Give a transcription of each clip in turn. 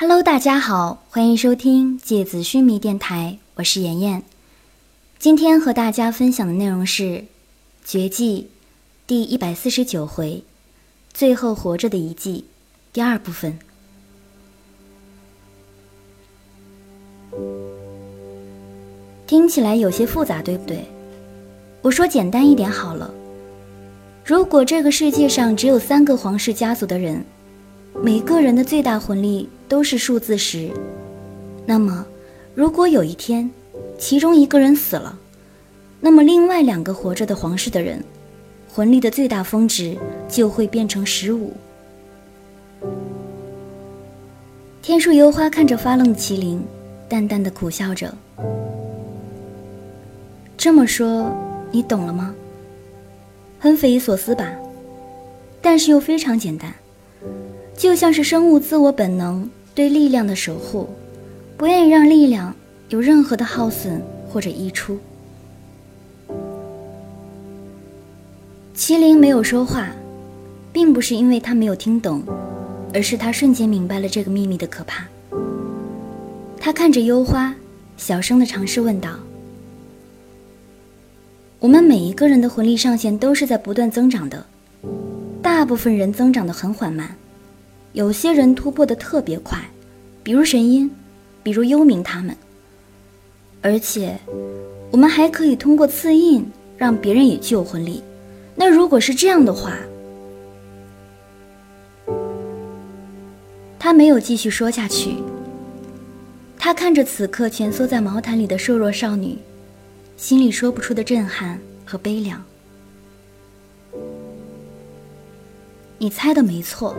Hello，大家好，欢迎收听芥子须弥电台，我是妍妍。今天和大家分享的内容是《绝技》第一百四十九回“最后活着的一季”第二部分。听起来有些复杂，对不对？我说简单一点好了。如果这个世界上只有三个皇室家族的人，每个人的最大魂力都是数字十，那么，如果有一天，其中一个人死了，那么另外两个活着的皇室的人，魂力的最大峰值就会变成十五。天树幽花看着发愣的麒麟，淡淡的苦笑着。这么说，你懂了吗？很匪夷所思吧，但是又非常简单，就像是生物自我本能对力量的守护，不愿意让力量有任何的耗损或者溢出。麒麟没有说话，并不是因为他没有听懂，而是他瞬间明白了这个秘密的可怕。他看着幽花，小声的尝试问道。我们每一个人的魂力上限都是在不断增长的，大部分人增长的很缓慢，有些人突破的特别快，比如神音，比如幽冥他们。而且，我们还可以通过刺印让别人也具有魂力。那如果是这样的话，他没有继续说下去。他看着此刻蜷缩在毛毯里的瘦弱少女。心里说不出的震撼和悲凉。你猜的没错，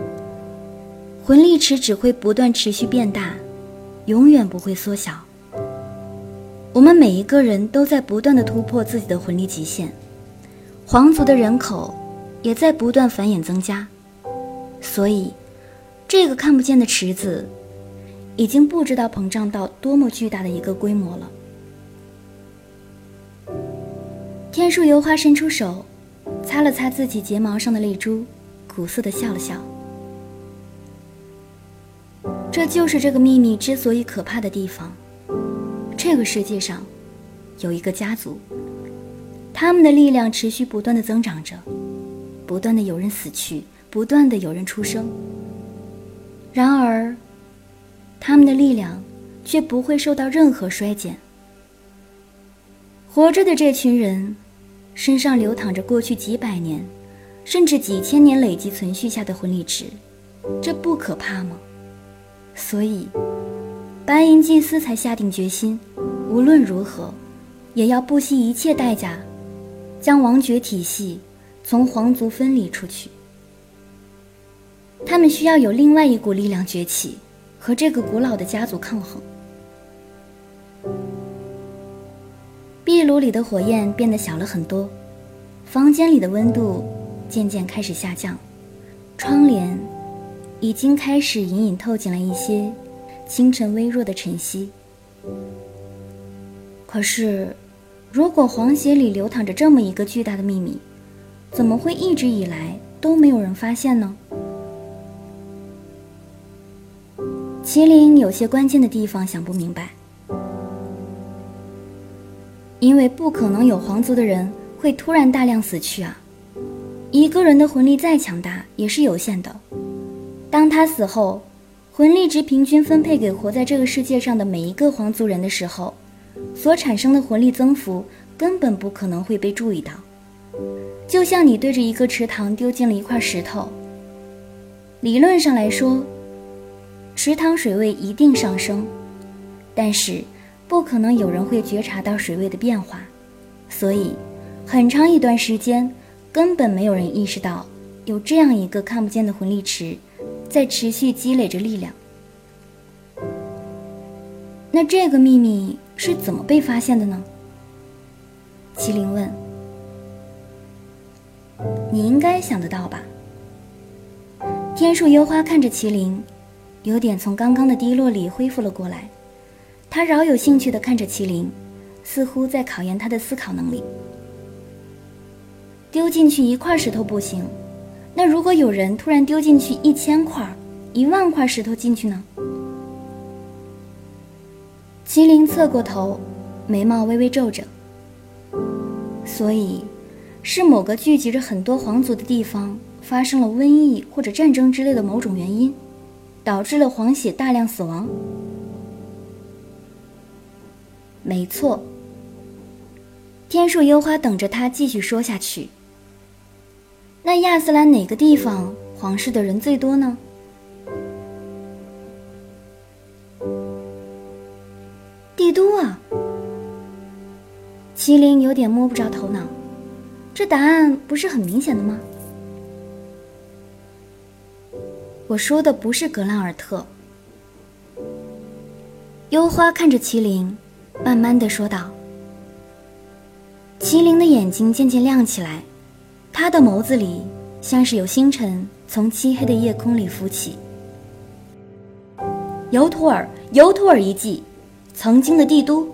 魂力池只会不断持续变大，永远不会缩小。我们每一个人都在不断的突破自己的魂力极限，皇族的人口也在不断繁衍增加，所以这个看不见的池子，已经不知道膨胀到多么巨大的一个规模了。天树油花伸出手，擦了擦自己睫毛上的泪珠，苦涩的笑了笑。这就是这个秘密之所以可怕的地方。这个世界上，有一个家族，他们的力量持续不断的增长着，不断的有人死去，不断的有人出生。然而，他们的力量却不会受到任何衰减。活着的这群人，身上流淌着过去几百年，甚至几千年累积存续下的魂力值，这不可怕吗？所以，白银祭司才下定决心，无论如何，也要不惜一切代价，将王爵体系从皇族分离出去。他们需要有另外一股力量崛起，和这个古老的家族抗衡。壁炉里的火焰变得小了很多，房间里的温度渐渐开始下降，窗帘已经开始隐隐透进了一些清晨微弱的晨曦。可是，如果黄血里流淌着这么一个巨大的秘密，怎么会一直以来都没有人发现呢？麒麟有些关键的地方想不明白。因为不可能有皇族的人会突然大量死去啊！一个人的魂力再强大也是有限的。当他死后，魂力值平均分配给活在这个世界上的每一个皇族人的时候，所产生的魂力增幅根本不可能会被注意到。就像你对着一个池塘丢进了一块石头，理论上来说，池塘水位一定上升，但是。不可能有人会觉察到水位的变化，所以很长一段时间根本没有人意识到有这样一个看不见的魂力池在持续积累着力量。那这个秘密是怎么被发现的呢？麒麟问。你应该想得到吧？天树幽花看着麒麟，有点从刚刚的低落里恢复了过来。他饶有兴趣地看着麒麟，似乎在考验他的思考能力。丢进去一块石头不行，那如果有人突然丢进去一千块、一万块石头进去呢？麒麟侧过头，眉毛微微皱着。所以，是某个聚集着很多皇族的地方发生了瘟疫或者战争之类的某种原因，导致了皇血大量死亡。没错。天树幽花等着他继续说下去。那亚斯兰哪个地方皇室的人最多呢？帝都啊！麒麟有点摸不着头脑，这答案不是很明显的吗？我说的不是格兰尔特。幽花看着麒麟，慢慢的说道。麒麟的眼睛渐渐亮起来，他的眸子里像是有星辰从漆黑的夜空里浮起。尤托尔，尤托尔遗迹。曾经的帝都，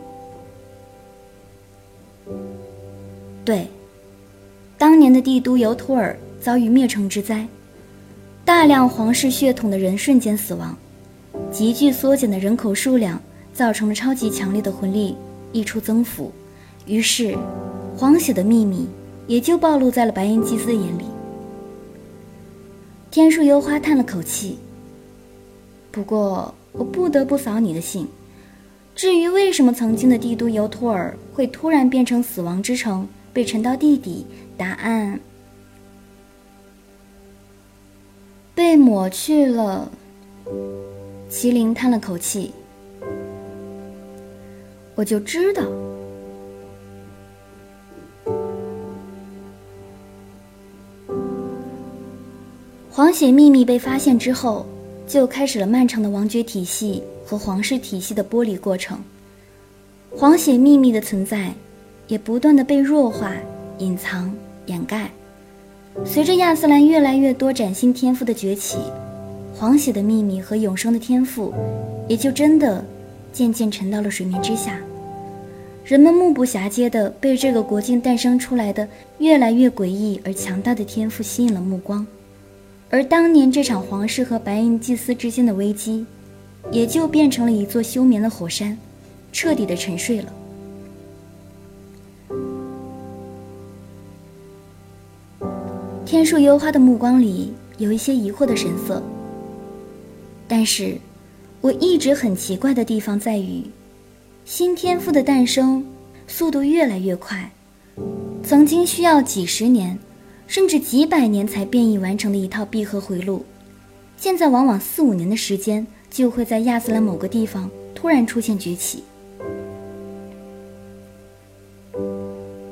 对，当年的帝都尤托尔遭遇灭城之灾，大量皇室血统的人瞬间死亡，急剧缩减的人口数量造成了超级强烈的魂力溢出增幅，于是，皇血的秘密也就暴露在了白银祭司的眼里。天树幽花叹了口气，不过我不得不扫你的兴。至于为什么曾经的帝都尤托尔会突然变成死亡之城，被沉到地底，答案被抹去了。麒麟叹了口气，我就知道，黄血秘密被发现之后，就开始了漫长的王爵体系。和皇室体系的剥离过程，皇血秘密的存在，也不断的被弱化、隐藏、掩盖。随着亚斯兰越来越多崭新天赋的崛起，皇血的秘密和永生的天赋，也就真的渐渐沉到了水面之下。人们目不暇接的被这个国境诞生出来的越来越诡异而强大的天赋吸引了目光，而当年这场皇室和白银祭司之间的危机。也就变成了一座休眠的火山，彻底的沉睡了。天树幽花的目光里有一些疑惑的神色。但是，我一直很奇怪的地方在于，新天赋的诞生速度越来越快，曾经需要几十年，甚至几百年才变异完成的一套闭合回路，现在往往四五年的时间。就会在亚斯兰某个地方突然出现崛起。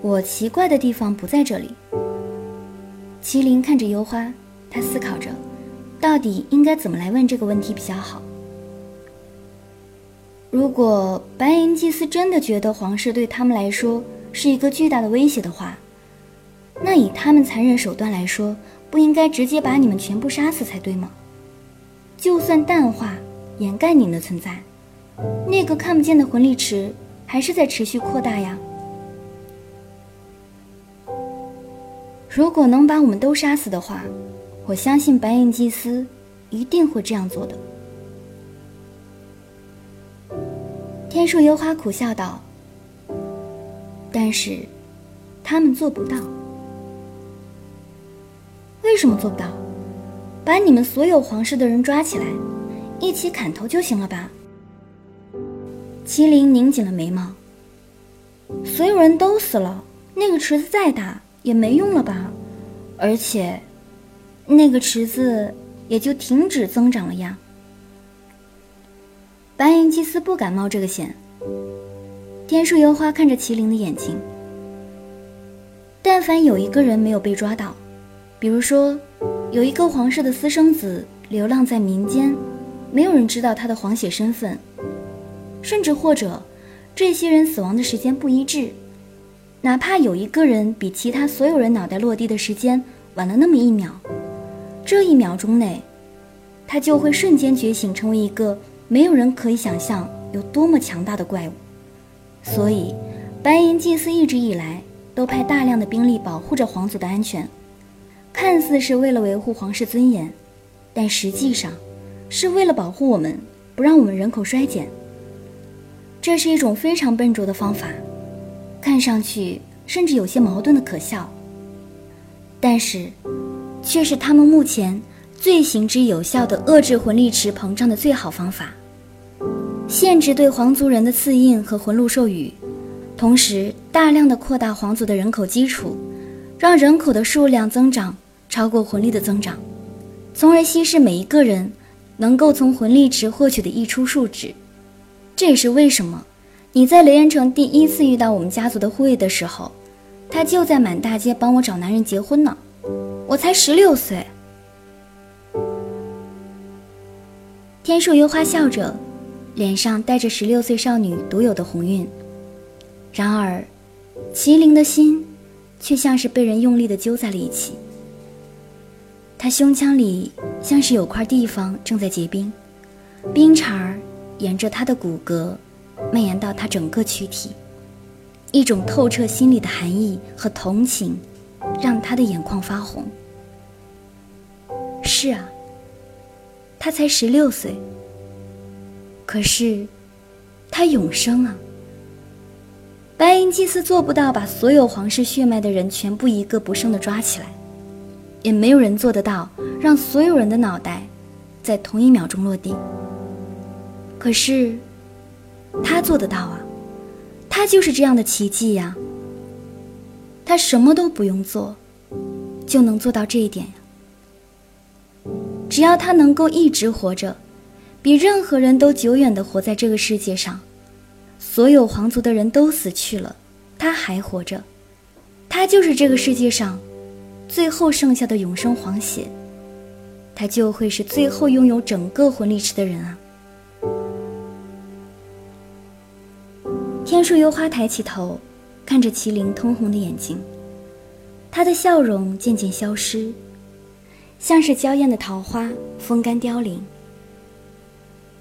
我奇怪的地方不在这里。麒麟看着幽花，他思考着，到底应该怎么来问这个问题比较好。如果白银祭司真的觉得皇室对他们来说是一个巨大的威胁的话，那以他们残忍手段来说，不应该直接把你们全部杀死才对吗？就算淡化。掩盖你们的存在，那个看不见的魂力池还是在持续扩大呀。如果能把我们都杀死的话，我相信白银祭司一定会这样做的。天树幽花苦笑道：“但是，他们做不到。为什么做不到？把你们所有皇室的人抓起来。”一起砍头就行了吧？麒麟拧紧了眉毛。所有人都死了，那个池子再大也没用了吧？而且，那个池子也就停止增长了呀。白银祭司不敢冒这个险。天树幽花看着麒麟的眼睛。但凡有一个人没有被抓到，比如说，有一个皇室的私生子流浪在民间。没有人知道他的皇血身份，甚至或者，这些人死亡的时间不一致，哪怕有一个人比其他所有人脑袋落地的时间晚了那么一秒，这一秒钟内，他就会瞬间觉醒，成为一个没有人可以想象有多么强大的怪物。所以，白银祭司一直以来都派大量的兵力保护着皇族的安全，看似是为了维护皇室尊严，但实际上。是为了保护我们，不让我们人口衰减。这是一种非常笨拙的方法，看上去甚至有些矛盾的可笑，但是，却是他们目前最行之有效的遏制魂力池膨胀的最好方法。限制对皇族人的赐印和魂禄授予，同时大量的扩大皇族的人口基础，让人口的数量增长超过魂力的增长，从而稀释每一个人能够从魂力池获取的溢出数值。这也是为什么你在雷恩城第一次遇到我们家族的护卫的时候，他就在满大街帮我找男人结婚呢。我才十六岁。天树幽花笑着，脸上带着十六岁少女独有的红晕。然而，麒麟的心却像是被人用力的揪在了一起。他胸腔里像是有块地方正在结冰，冰碴儿。沿着他的骨骼，蔓延到他整个躯体，一种透彻心里的寒意和同情，让他的眼眶发红。是啊，他才十六岁，可是他永生啊！白银祭司做不到把所有皇室血脉的人全部一个不剩的抓起来，也没有人做得到让所有人的脑袋在同一秒钟落地。可是，他做得到啊！他就是这样的奇迹呀！他什么都不用做，就能做到这一点呀！只要他能够一直活着，比任何人都久远的活在这个世界上，所有皇族的人都死去了，他还活着，他就是这个世界上最后剩下的永生皇血，他就会是最后拥有整个魂力池的人啊！天树幽花抬起头，看着麒麟通红的眼睛，他的笑容渐渐消失，像是娇艳的桃花风干凋零。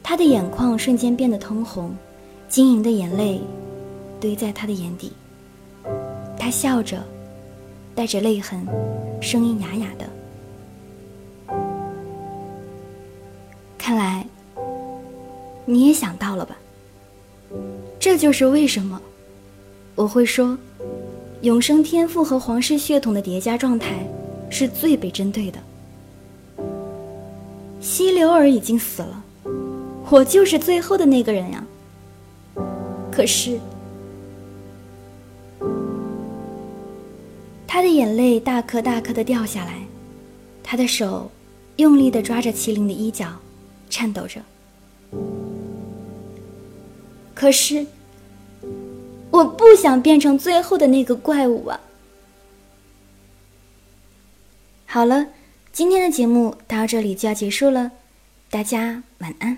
他的眼眶瞬间变得通红，晶莹的眼泪堆在他的眼底。他笑着，带着泪痕，声音哑哑的：“看来你也想到了吧？”这就是为什么我会说，永生天赋和皇室血统的叠加状态是最被针对的。西流儿已经死了，我就是最后的那个人呀。可是，他的眼泪大颗大颗的掉下来，他的手用力的抓着麒麟的衣角，颤抖着。可是，我不想变成最后的那个怪物啊！好了，今天的节目到这里就要结束了，大家晚安。